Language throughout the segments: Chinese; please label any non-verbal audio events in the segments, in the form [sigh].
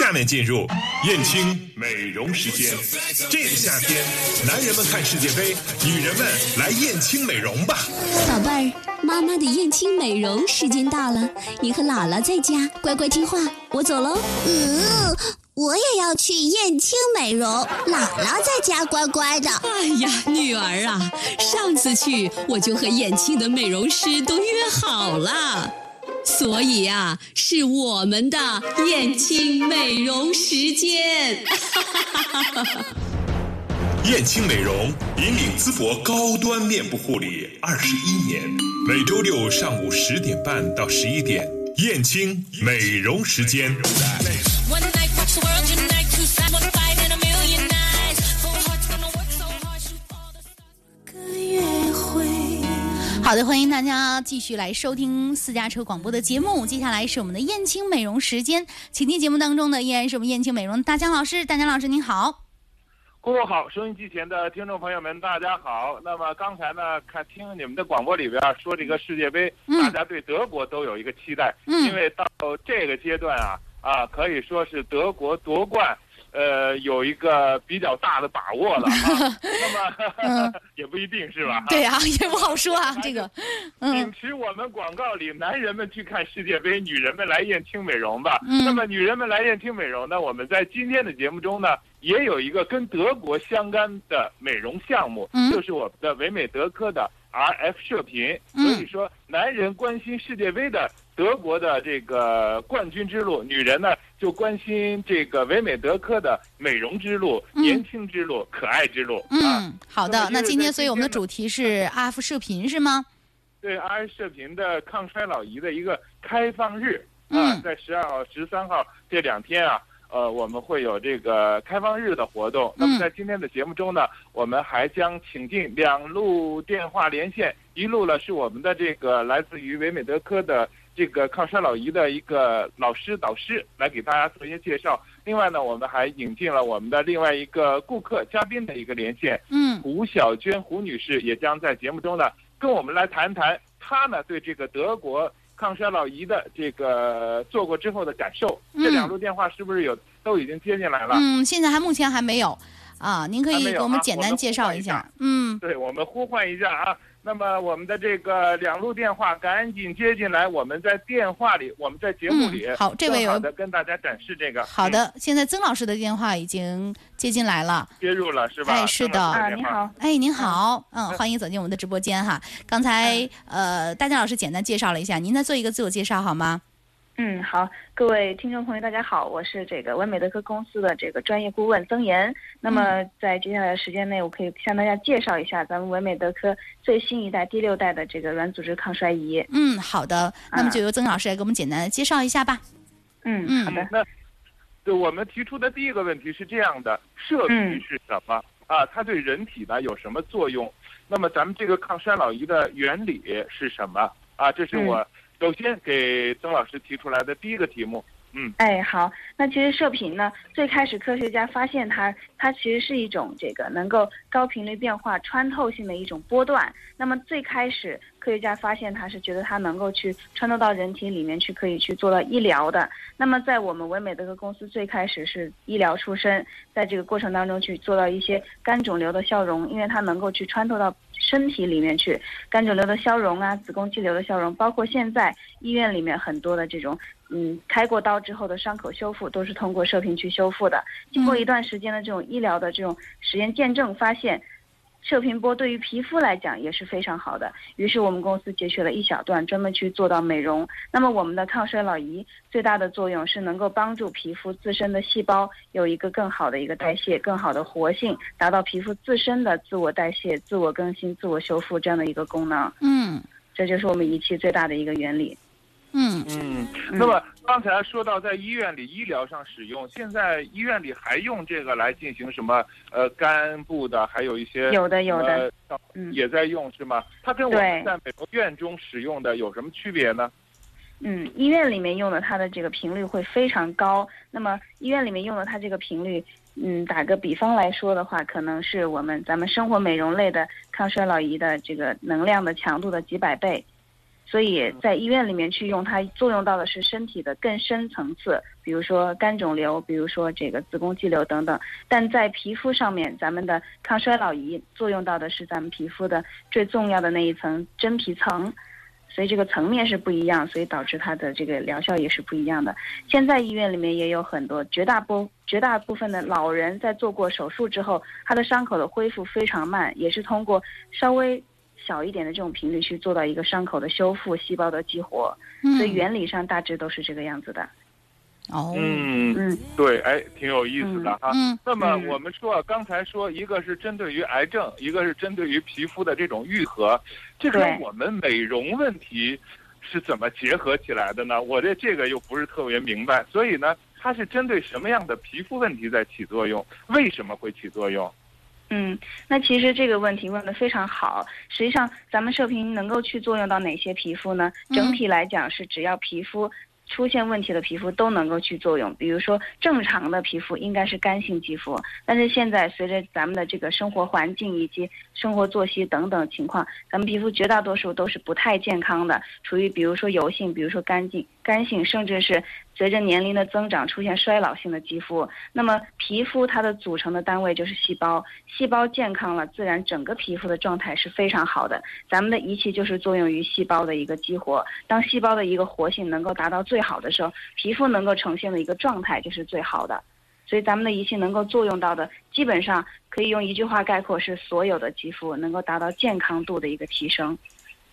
下面进入燕青美容时间。这个夏天，男人们看世界杯，女人们来燕青美容吧。宝贝儿，妈妈的燕青美容时间到了，你和姥姥在家乖乖听话，我走喽。嗯，我也要去燕青美容，姥姥在家乖乖的。哎呀，女儿啊，上次去我就和燕青的美容师都约好了。所以啊，是我们的燕青美容时间。[laughs] 燕青美容引领淄博高端面部护理二十一年，每周六上午十点半到十一点，燕青美容时间。好的，欢迎大家继续来收听私家车广播的节目。接下来是我们的燕青美容时间，请听节目当中的依然是我们燕青美容大江老师。大江老师您好，各位好，收音机前的听众朋友们大家好。那么刚才呢，看听你们的广播里边说这个世界杯，大家对德国都有一个期待，因为到这个阶段啊啊，可以说是德国夺冠。呃，有一个比较大的把握了 [laughs] 啊，那么 [laughs] 也不一定是吧？[laughs] 对啊，也不好说啊，这个。秉持我们广告里，男人们去看世界杯，女人们来燕青美容吧。那么，女人们来燕青美容呢？我们在今天的节目中呢，也有一个跟德国相干的美容项目，就是我们的唯美德科的 RF 射频。所以说，男人关心世界杯的。德国的这个冠军之路，女人呢就关心这个唯美德科的美容之路、年轻之路、可爱之路。嗯，好的。那今天，所以我们的主题是阿福射频是吗？对阿福射频的抗衰老仪的一个开放日啊，在十二号、十三号这两天啊，呃，我们会有这个开放日的活动。那么在今天的节目中呢，我们还将请进两路电话连线，一路呢是我们的这个来自于唯美德科的。这个抗衰老仪的一个老师导师来给大家做一些介绍。另外呢，我们还引进了我们的另外一个顾客嘉宾的一个连线。嗯，胡小娟胡女士也将在节目中呢跟我们来谈谈她呢对这个德国抗衰老仪的这个做过之后的感受。这两路电话是不是有都已经接进来了？嗯，现在还目前还没有啊。您可以给我们简单介绍一下。嗯，对，我们呼唤一下啊。那么我们的这个两路电话赶紧接进来，我们在电话里，我们在节目里，好，这位有的跟大家展示这个。好的，现在曾老师的电话已经接进来了，接入了是吧？哎，是的。啊，您好。哎，您好，嗯，欢迎走进我们的直播间哈。刚才呃，大江老师简单介绍了一下，您再做一个自我介绍好吗？嗯，好，各位听众朋友，大家好，我是这个完美德科公司的这个专业顾问曾岩。那么在接下来的时间内，我可以向大家介绍一下咱们完美德科最新一代第六代的这个软组织抗衰仪。嗯，好的，那么就由曾老师来给我们简单的介绍一下吧。嗯嗯，好的。那，对我们提出的第一个问题是这样的：射频是什么？啊，它对人体呢有什么作用？那么咱们这个抗衰老仪的原理是什么？啊，这是我。首先给曾老师提出来的第一个题目，嗯，哎，好，那其实射频呢，最开始科学家发现它，它其实是一种这个能够高频率变化、穿透性的一种波段。那么最开始科学家发现它是觉得它能够去穿透到人体里面去，可以去做到医疗的。那么在我们唯美德科公司最开始是医疗出身，在这个过程当中去做到一些肝肿瘤的消融，因为它能够去穿透到。身体里面去，肝肿瘤的消融啊，子宫肌瘤的消融，包括现在医院里面很多的这种，嗯，开过刀之后的伤口修复，都是通过射频去修复的。经过一段时间的这种医疗的这种实验见证，发现。射频波对于皮肤来讲也是非常好的，于是我们公司截取了一小段，专门去做到美容。那么我们的抗衰老仪最大的作用是能够帮助皮肤自身的细胞有一个更好的一个代谢，更好的活性，达到皮肤自身的自我代谢、自我更新、自我修复这样的一个功能。嗯，这就是我们仪器最大的一个原理。嗯嗯，那么刚才说到在医院里医疗上使用，现在医院里还用这个来进行什么？呃，肝部的，还有一些有的有的，嗯，也在用是吗？它跟我们在美容院中使用的有什么区别呢？嗯，医院里面用的它的这个频率会非常高。那么医院里面用的它这个频率，嗯，打个比方来说的话，可能是我们咱们生活美容类的抗衰老仪的这个能量的强度的几百倍。所以在医院里面去用它，作用到的是身体的更深层次，比如说肝肿瘤，比如说这个子宫肌瘤等等。但在皮肤上面，咱们的抗衰老仪作用到的是咱们皮肤的最重要的那一层真皮层，所以这个层面是不一样，所以导致它的这个疗效也是不一样的。现在医院里面也有很多，绝大部绝大部分的老人在做过手术之后，他的伤口的恢复非常慢，也是通过稍微。小一点的这种频率去做到一个伤口的修复、细胞的激活，所以原理上大致都是这个样子的。哦，嗯嗯，对，哎，挺有意思的哈。嗯那么我们说，刚才说一个是针对于癌症，一个是针对于皮肤的这种愈合，这跟我们美容问题是怎么结合起来的呢？我这这个又不是特别明白，所以呢，它是针对什么样的皮肤问题在起作用？为什么会起作用？嗯，那其实这个问题问得非常好。实际上，咱们射频能够去作用到哪些皮肤呢？整体来讲是只要皮肤出现问题的皮肤都能够去作用。比如说正常的皮肤应该是干性肌肤，但是现在随着咱们的这个生活环境以及生活作息等等情况，咱们皮肤绝大多数都是不太健康的，处于比如说油性，比如说干净干性，甚至是随着年龄的增长出现衰老性的肌肤。那么皮肤它的组成的单位就是细胞，细胞健康了，自然整个皮肤的状态是非常好的。咱们的仪器就是作用于细胞的一个激活，当细胞的一个活性能够达到最好的时候，皮肤能够呈现的一个状态就是最好的。所以咱们的仪器能够作用到的，基本上可以用一句话概括，是所有的肌肤能够达到健康度的一个提升。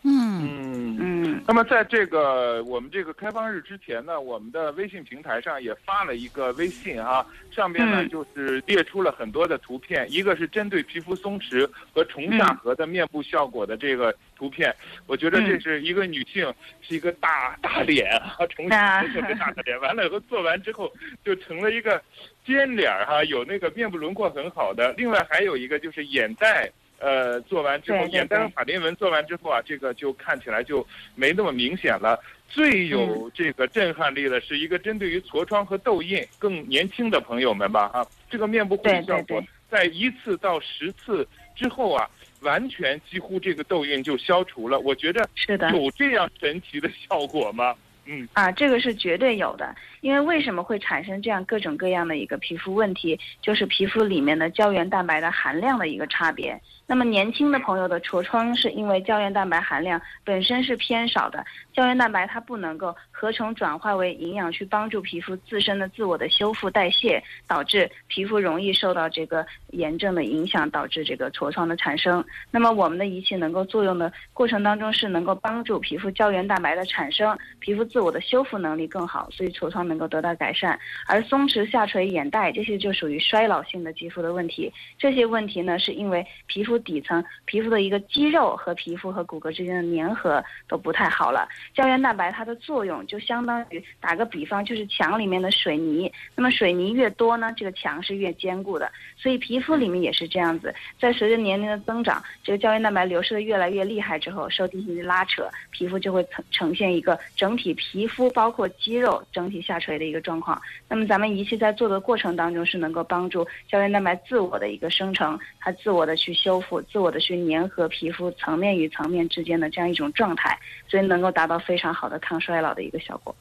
嗯嗯。嗯，那么在这个我们这个开放日之前呢，我们的微信平台上也发了一个微信啊，上面呢嗯就是列出了很多的图片，一个是针对皮肤松弛和重下颌的面部效果的这个图片，我觉得这是一个女性是一个大大脸啊，[laughs] 重下颌特别大的脸，完了以后做完之后就成了一个尖脸儿哈，有那个面部轮廓很好的，另外还有一个就是眼袋。呃，做完之后，眼袋和法令纹做完之后啊，这个就看起来就没那么明显了。最有这个震撼力的是一个针对于痤疮和痘印更年轻的朋友们吧，啊，这个面部护理效果在一次到十次之后啊，完全几乎这个痘印就消除了。我觉得是的。有这样神奇的效果吗？嗯啊，这个是绝对有的，因为为什么会产生这样各种各样的一个皮肤问题，就是皮肤里面的胶原蛋白的含量的一个差别。那么年轻的朋友的痤疮是因为胶原蛋白含量本身是偏少的，胶原蛋白它不能够合成转化为营养去帮助皮肤自身的自我的修复代谢，导致皮肤容易受到这个炎症的影响，导致这个痤疮的产生。那么我们的仪器能够作用的过程当中是能够帮助皮肤胶原蛋白的产生，皮肤自我的修复能力更好，所以痤疮能够得到改善。而松弛、下垂、眼袋这些就属于衰老性的肌肤的问题。这些问题呢，是因为皮肤底层皮肤的一个肌肉和皮肤和骨骼之间的粘合都不太好了。胶原蛋白它的作用就相当于打个比方，就是墙里面的水泥。那么水泥越多呢，这个墙是越坚固的。所以皮肤里面也是这样子，在随着年龄的增长，这个胶原蛋白流失的越来越厉害之后，受进行的拉扯，皮肤就会呈呈现一个整体皮肤包括肌肉整体下垂的一个状况。那么咱们仪器在做的过程当中，是能够帮助胶原蛋白自我的一个生成，它自我的去修复，自我的去粘合皮肤层面与层面之间的这样一种状态，所以能够达到非常好的抗衰老的一个效果。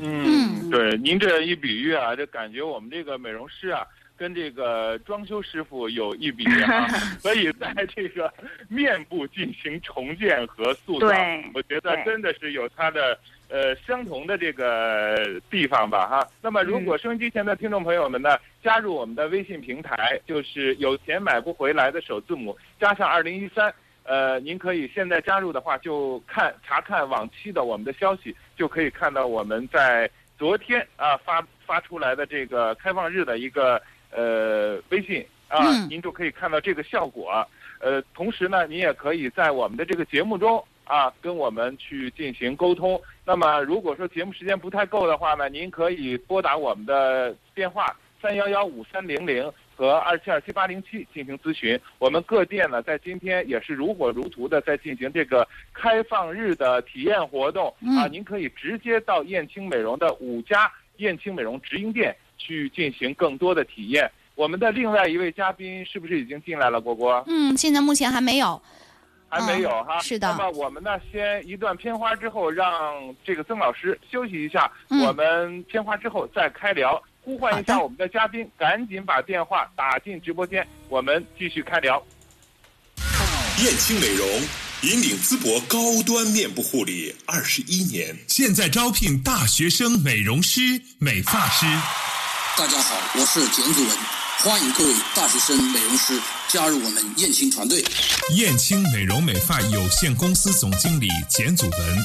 嗯，对，您这一比喻啊，这感觉我们这个美容师啊。跟这个装修师傅有一比啊，[laughs] 所以在这个面部进行重建和塑造，我觉得真的是有它的呃相同的这个地方吧哈。那么，如果收音机前的听众朋友们呢，加入我们的微信平台，就是有钱买不回来的首字母加上二零一三，呃，您可以现在加入的话，就看查看往期的我们的消息，就可以看到我们在昨天啊发发出来的这个开放日的一个。呃，微信啊，嗯、您就可以看到这个效果。呃，同时呢，您也可以在我们的这个节目中啊，跟我们去进行沟通。那么，如果说节目时间不太够的话呢，您可以拨打我们的电话三幺幺五三零零和二七二七八零七进行咨询。我们各店呢，在今天也是如火如荼的在进行这个开放日的体验活动、嗯、啊，您可以直接到燕青美容的五家燕青美容直营店。去进行更多的体验。我们的另外一位嘉宾是不是已经进来了？果果？嗯，现在目前还没有。还没有哈。是的那么我们呢，先一段片花之后，让这个曾老师休息一下。嗯我们片花之后再开聊，呼唤一下我们的嘉宾，赶紧把电话打进直播间，我们继续开聊。燕青美容引领淄博高端面部护理二十一年，现在招聘大学生美容师、美发师。大家好，我是简祖文，欢迎各位大学生美容师加入我们燕青团队。燕青美容美发有限公司总经理简祖文，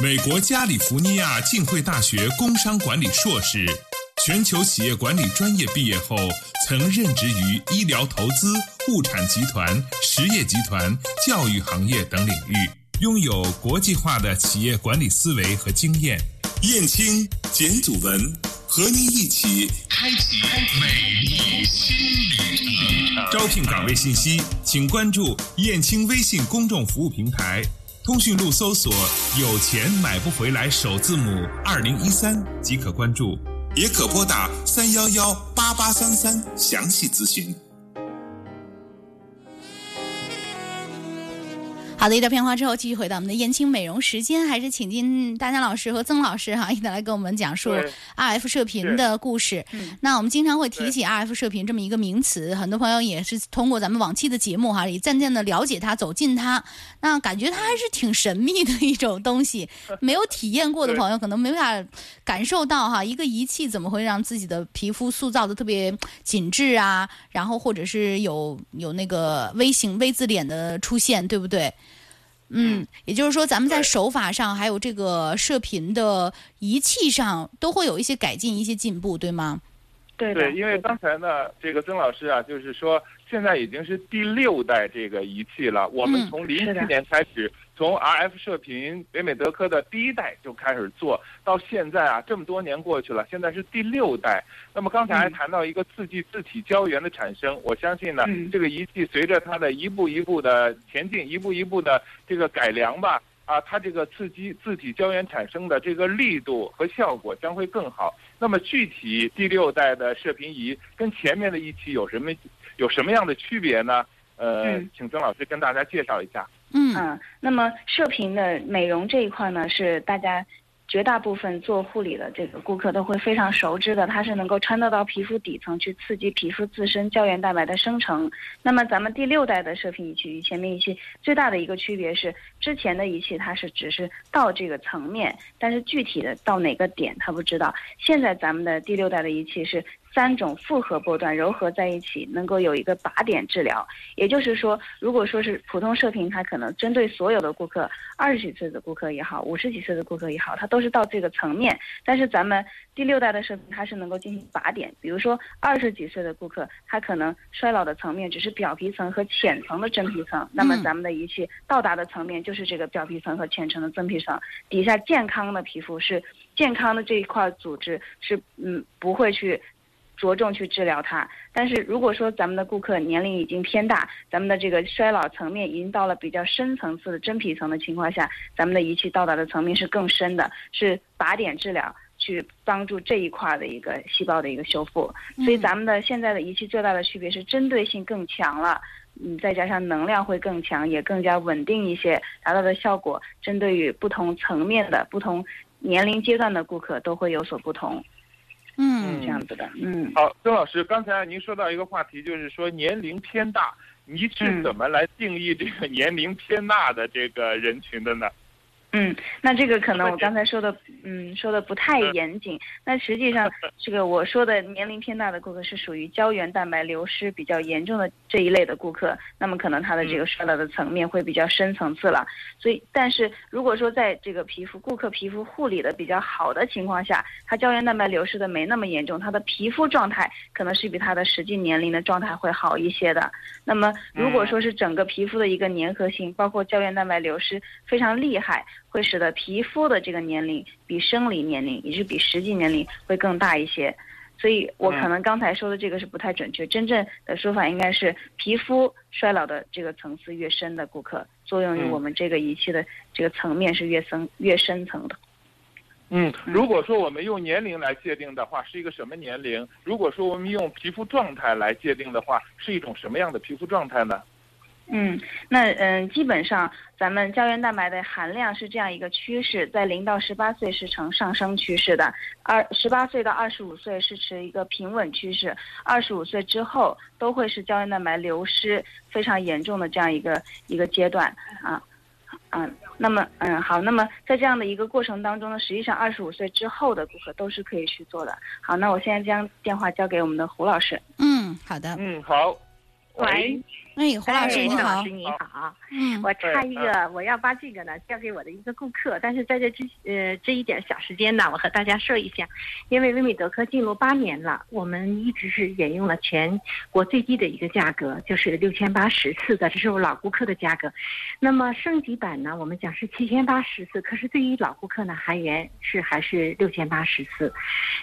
美国加利福尼亚浸会大学工商管理硕士，全球企业管理专业毕业后，曾任职于医疗投资、物产集团、实业集团、教育行业等领域，拥有国际化的企业管理思维和经验。燕青、简祖文和您一起开启美丽新旅程。招聘岗位信息，请关注燕青微信公众服务平台，通讯录搜索“有钱买不回来”首字母二零一三即可关注，也可拨打三幺幺八八三三详细咨询。好的，一段片花之后，继续回到我们的燕青美容时间，还是请进大江老师和曾老师哈，一起来跟我们讲述 RF 射频的故事。那我们经常会提起 RF 射频这么一个名词，很多朋友也是通过咱们往期的节目哈，也渐渐的了解它，走近它。那感觉它还是挺神秘的一种东西，没有体验过的朋友可能没法感受到哈，一个仪器怎么会让自己的皮肤塑造的特别紧致啊，然后或者是有有那个微型 V 字脸的出现，对不对？嗯，也就是说，咱们在手法上，还有这个射频的仪器上，都会有一些改进、一些进步，对吗？对，对，因为刚才呢，这个曾老师啊，就是说现在已经是第六代这个仪器了。我们嗯从零七年开始，从 RF 射频北美德科的第一代就开始做，到现在啊，这么多年过去了，现在是第六代。那么刚才谈到一个刺激自体胶原的产生，我相信呢，嗯这个仪器随着它的一步一步的前进，一步一步的这个改良吧。啊，它这个刺激自体胶原产生的这个力度和效果将会更好。那么具体第六代的射频仪跟前面的一期有什么有什么样的区别呢？呃，嗯请曾老师跟大家介绍一下。嗯啊，那么射频的美容这一块呢，是大家绝大部分做护理的这个顾客都会非常熟知的，它是能够穿透到皮肤底层去刺激皮肤自身胶原蛋白的生成。那么咱们第六代的射频仪器与前面仪器最大的一个区别是，之前的仪器它是只是到这个层面，但是具体的到哪个点它不知道。现在咱们的第六代的仪器是三种复合波段糅合在一起，能够有一个靶点治疗。也就是说，如果说是普通射频，它可能针对所有的顾客，二十几岁的顾客也好，五十几岁的顾客也好，它都是到这个层面。但是咱们第六代的射频，它是能够进行靶点，比如说二十几岁的顾客，他可能衰老的层面只是表皮层和浅层的真皮层，那么咱们的仪器到达的层面就是这个表皮层和浅层的真皮层，底下健康的皮肤是健康的这一块组织是嗯不会去。着重去治疗它，但是如果说咱们的顾客年龄已经偏大，咱们的这个衰老层面已经到了比较深层次的真皮层的情况下，咱们的仪器到达的层面是更深的，是靶点治疗，去帮助这一块的一个细胞的一个修复。所以咱们的现在的仪器最大的区别是针对性更强了。嗯，再加上能量会更强，也更加稳定一些，达到的效果针对于不同层面的、不同年龄阶段的顾客都会有所不同，嗯这样子的。嗯。好，曾老师，刚才您说到一个话题，就是说年龄偏大，你是嗯怎么来定义这个年龄偏大的这个人群的呢？嗯，那这个可能我刚才说的，嗯，说的不太严谨。那实际上，[laughs] 这个我说的年龄偏大的顾客是属于胶原蛋白流失比较严重的这一类的顾客，那么可能他的这个衰老的层面会比较深层次了。所以，但是如果说在这个皮肤顾客皮肤护理的比较好的情况下，他胶原蛋白流失的没那么严重，他的皮肤状态可能是比他的实际年龄的状态会好一些的。那么，如果说是整个皮肤的一个粘合性，包括胶原蛋白流失非常厉害，会使得皮肤的这个年龄比生理年龄，也就是比实际年龄会更大一些。所以我可能刚才说的这个是不太准确，真正的说法应该是皮肤衰老的这个层次越深的顾客，作用于嗯我们这个仪器的这个层面是越深越深层的。嗯，如果说我们用年龄来界定的话，是一个什么年龄？如果说我们用皮肤状态来界定的话，是一种什么样的皮肤状态呢？嗯，那嗯，基本上咱们胶原蛋白的含量是这样一个趋势，在零到十八岁是呈上升趋势的，二十八岁到二十五岁是持一个平稳趋势，二十五岁之后都会是胶原蛋白流失非常严重的这样一个一个阶段啊。嗯，那么嗯好，那么在这样的一个过程当中呢，实际上二十五岁之后的顾客都是可以去做的。好，那我现在将电话交给我们的胡老师。嗯，好的。嗯，好。喂，哎，胡老师你好，老师你好，嗯，我差一个，我要把这个呢交给我的一个顾客，但是在这之呃这一点小时间呢，我和大家说一下，因为微美德科进入八年了，我们一直是沿用了全国最低的一个价格，就是六千八十次的，这是我老顾客的价格。那么升级版呢，我们讲是七千八十次，可是对于老顾客呢，还原是还是六千八十次，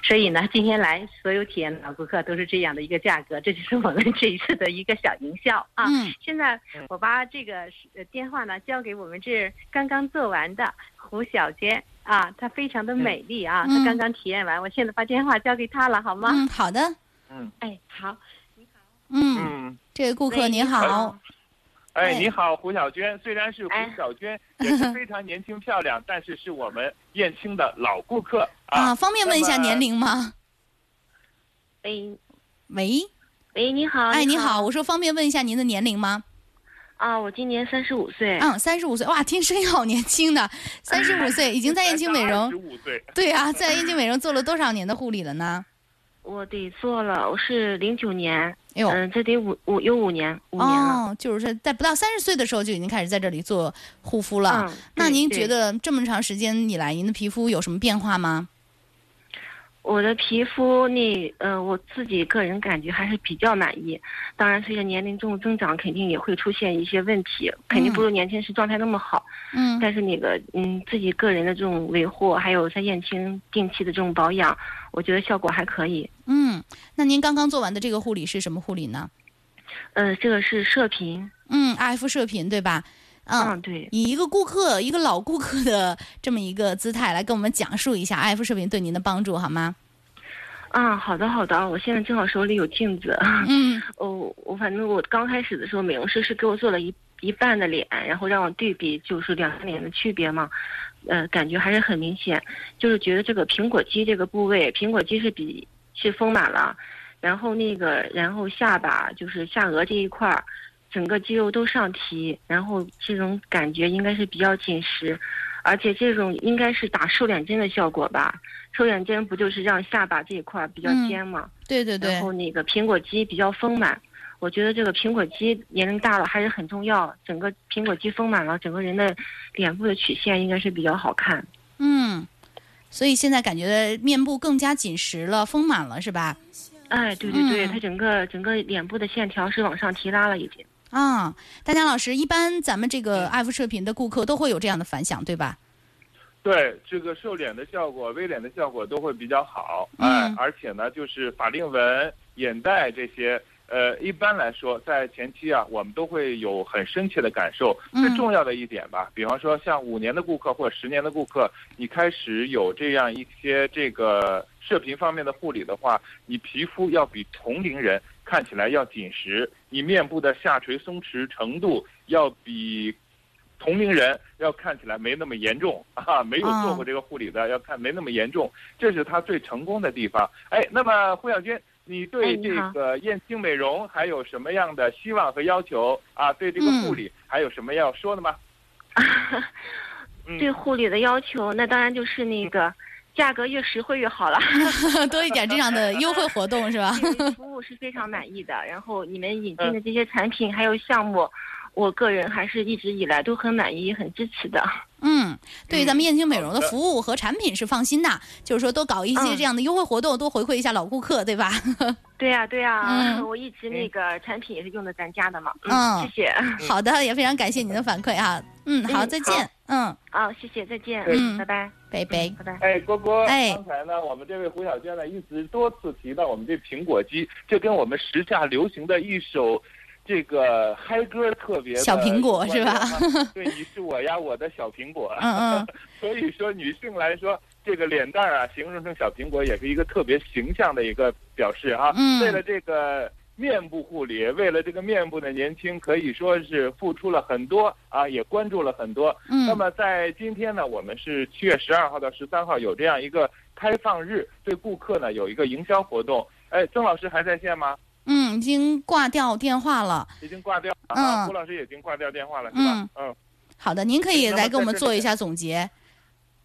所以呢，今天来所有体验的老顾客都是这样的一个价格，这就是我们这一次的一个小营销啊。嗯，现在我把这个呃电话呢交给我们这刚刚做完的胡小娟啊，她非常的美丽啊，嗯。她刚刚体验完，我现在把电话交给她了，好吗？嗯，好的，嗯。哎，好，你好，嗯，这位顾客喂您好，哎，哎。你好，胡小娟。虽然是胡哎。小娟，[laughs] 也是非常年轻漂亮，但是是我们燕青的老顾客啊。啊，方便问一下年龄吗？喂。喂，喂，你好，哎，你好，我说方便问一下您的年龄吗？啊，我今年三十五岁，嗯，三十五岁，哇，听声音好年轻的，三十五岁已经在燕京美容 [laughs] 十，五岁。对啊，在燕京美容做了多少年的护理了呢？[laughs] 我得做了，我是零九年，哎呦，嗯，这得五五有五年五年了。哦，就是在不到三十岁的时候就已经开始在这里做护肤了。嗯，那您觉得这么长时间以来，您的皮肤有什么变化吗？我的皮肤那呃，我自己个人感觉还是比较满意。当然，随着年龄重增长，肯定也会出现一些问题，肯定不如年轻时状态那么好。嗯但是那个嗯，自己个人的这种维护，还有在燕青定期的这种保养，我觉得效果还可以。嗯，那您刚刚做完的这个护理是什么护理呢？呃，这个是射频，嗯，RF 射频对吧？嗯，嗯，对，以一个顾客、一个老顾客的这么一个姿态来跟我们讲述一下爱肤视频对您的帮助好吗？啊，好的好的，我现在正好手里有镜子。嗯。[laughs] 哦，我反正我刚开始的时候，美容师是给我做了一一半的脸，然后让我对比，就是两张脸的区别嘛，呃，感觉还是很明显，就是觉得这个苹果肌这个部位，苹果肌是比是丰满了，然后那个然后下巴就是下颚这一块儿，整个肌肉都上提，然后这种感觉应该是比较紧实，而且这种应该是打瘦脸针的效果吧？瘦脸针不就是让下巴这一块儿比较嗯尖嘛？对对对然，后那个苹果肌比较丰满，我觉得这个苹果肌年龄大了还是很重要。整个苹果肌丰满了，整个人的脸部的曲线应该是比较好看。嗯，所以现在感觉面部更加紧实了、丰满了，是吧？哎，对对对，嗯它整个整个脸部的线条是往上提拉了已经。啊，大江老师，一般咱们这个爱肤射频的顾客都会有这样的反响，对吧？对这个瘦脸的效果、微脸的效果都会比较好，嗯哎，而且呢，就是法令纹、眼袋这些，呃，一般来说在前期啊，我们都会有很深切的感受。嗯最重要的一点吧，比方说像五年的顾客或者十年的顾客，你开始有这样一些这个射频方面的护理的话，你皮肤要比同龄人看起来要紧实，你面部的下垂松弛程度要比。同龄人要看起来没那么严重 [laughs] 啊，没有做过这个护理的、要看没那么严重，这是他最成功的地方。哎，那么胡小军，你哎对这个燕青美容还有什么样的希望和要求啊？对这个护理还有什么要说的吗？[laughs] 嗯对护理的要求，那当然就是那个价格越实惠越好了。[laughs] 多一点这样的优惠活动是吧？服务是非常满意的。然后你们引进的这些产品还有项目，我个人还是一直以来都很满意、很支持的。[laughs] 嗯，对于咱们燕青美容的服务和产品是放心的，就是说多搞一些嗯这样的优惠活动，多回馈一下老顾客，对吧？[laughs] 对呀、对呀、嗯 [laughs] 我一直那个产品也是用的咱家的嘛。嗯谢谢。好的，也非常感谢您的反馈啊。嗯，好，嗯再见。嗯，好，谢谢，再见。嗯拜拜，拜拜。拜拜。哎，郭郭，哎刚才呢，我们这位胡小娟呢，一直多次提到我们这苹果肌，这跟我们时下流行的一首这个嗨歌特别小苹果是吧啊 [laughs] 对，你是我呀，我的小苹果。嗯嗯 [laughs] 所以说，女性来说，这个脸蛋儿啊，形容成小苹果，也是一个特别形象的一个表示啊。嗯为了这个面部护理，为了这个面部的年轻，可以说是付出了很多啊，也关注了很多。嗯那么在今天呢，我们是七月十二号到十三号有这样一个开放日，对顾客呢有一个营销活动。哎，曾老师还在线吗？嗯，已经挂掉电话了。已经挂掉了嗯啊，胡老师已经挂掉电话了，是吧？嗯。好的，您可以来给我们做一下总结。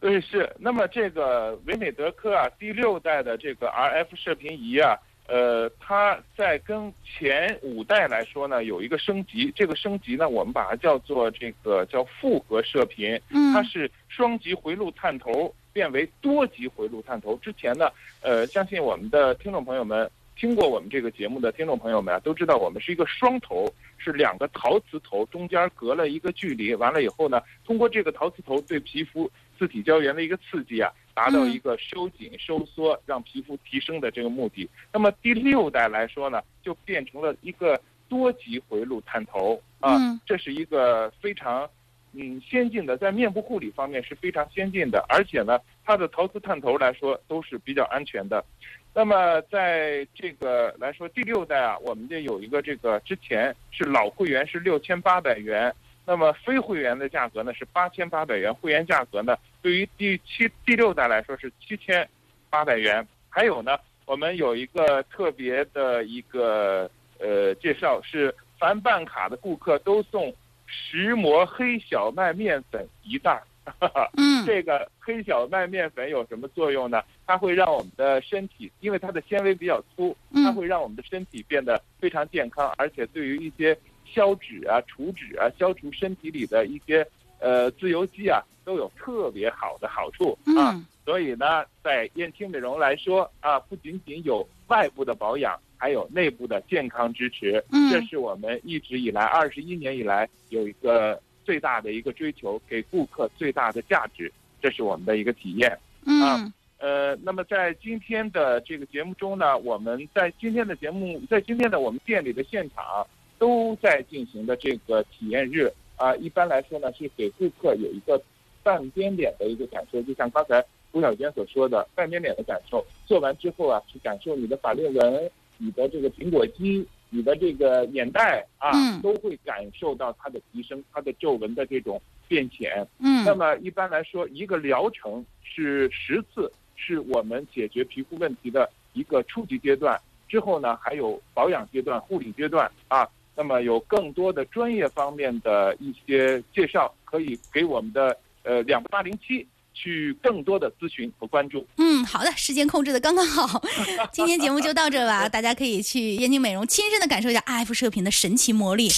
对，是。那么这个维美德科啊，第六代的这个 RF 射频仪啊，呃，它在跟前五代来说呢，有一个升级。这个升级呢，我们把它叫做这个叫复合射频，嗯它是双极回路探头变为多极回路探头。之前呢，呃，相信我们的听众朋友们听过我们这个节目的听众朋友们啊，都知道我们是一个双头，是两个陶瓷头中间隔了一个距离，完了以后呢，通过这个陶瓷头对皮肤自体胶原的一个刺激啊，达到一个收紧收缩，让皮肤提升的这个目的。那么第六代来说呢，就变成了一个多级回路探头啊，嗯这是一个非常嗯先进的，在面部护理方面是非常先进的，而且呢，它的陶瓷探头来说都是比较安全的。那么在这个来说，第六代啊，我们这有一个这个之前是老会员是六千八百元，那么非会员的价格呢是八千八百元，会员价格呢对于第七第六代来说是七千八百元。还有呢，我们有一个特别的一个呃介绍是，凡办卡的顾客都送石磨黑小麦面粉一袋儿。[laughs] 嗯这个黑小麦面粉有什么作用呢？它会让我们的身体，因为它的纤维比较粗，嗯它会让我们的身体变得非常健康，而且对于一些消脂啊、除脂啊、消除身体里的一些呃自由基啊，都有特别好的好处啊。嗯所以呢，在燕青美容来说啊，不仅仅有外部的保养，还有内部的健康支持。嗯这是我们一直以来二十一年以来有一个最大的一个追求，给顾客最大的价值，这是我们的一个体验。嗯呃，那么在今天的这个节目中呢，我们在今天的节目，在今天的我们店里的现场都在进行的这个体验日啊、一般来说呢，是给顾客有一个半边脸的一个感受，就像刚才胡小娟所说的半边脸的感受。做完之后啊，去感受你的法令纹、你的这个苹果肌、你的这个眼袋啊，嗯都会感受到它的提升，它的皱纹的这种变浅。嗯那么一般来说，一个疗程是十次，是我们解决皮肤问题的一个初级阶段。之后呢，还有保养阶段、护理阶段啊。那么有更多的专业方面的一些介绍，可以给我们的呃两八零七去更多的咨询和关注。嗯，好的，时间控制的刚刚好，[laughs] 今天节目就到这吧，[laughs] 大家可以去燕京美容亲身的感受一下 RF 射频的神奇魔力。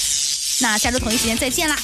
那下周同一时间再见啦。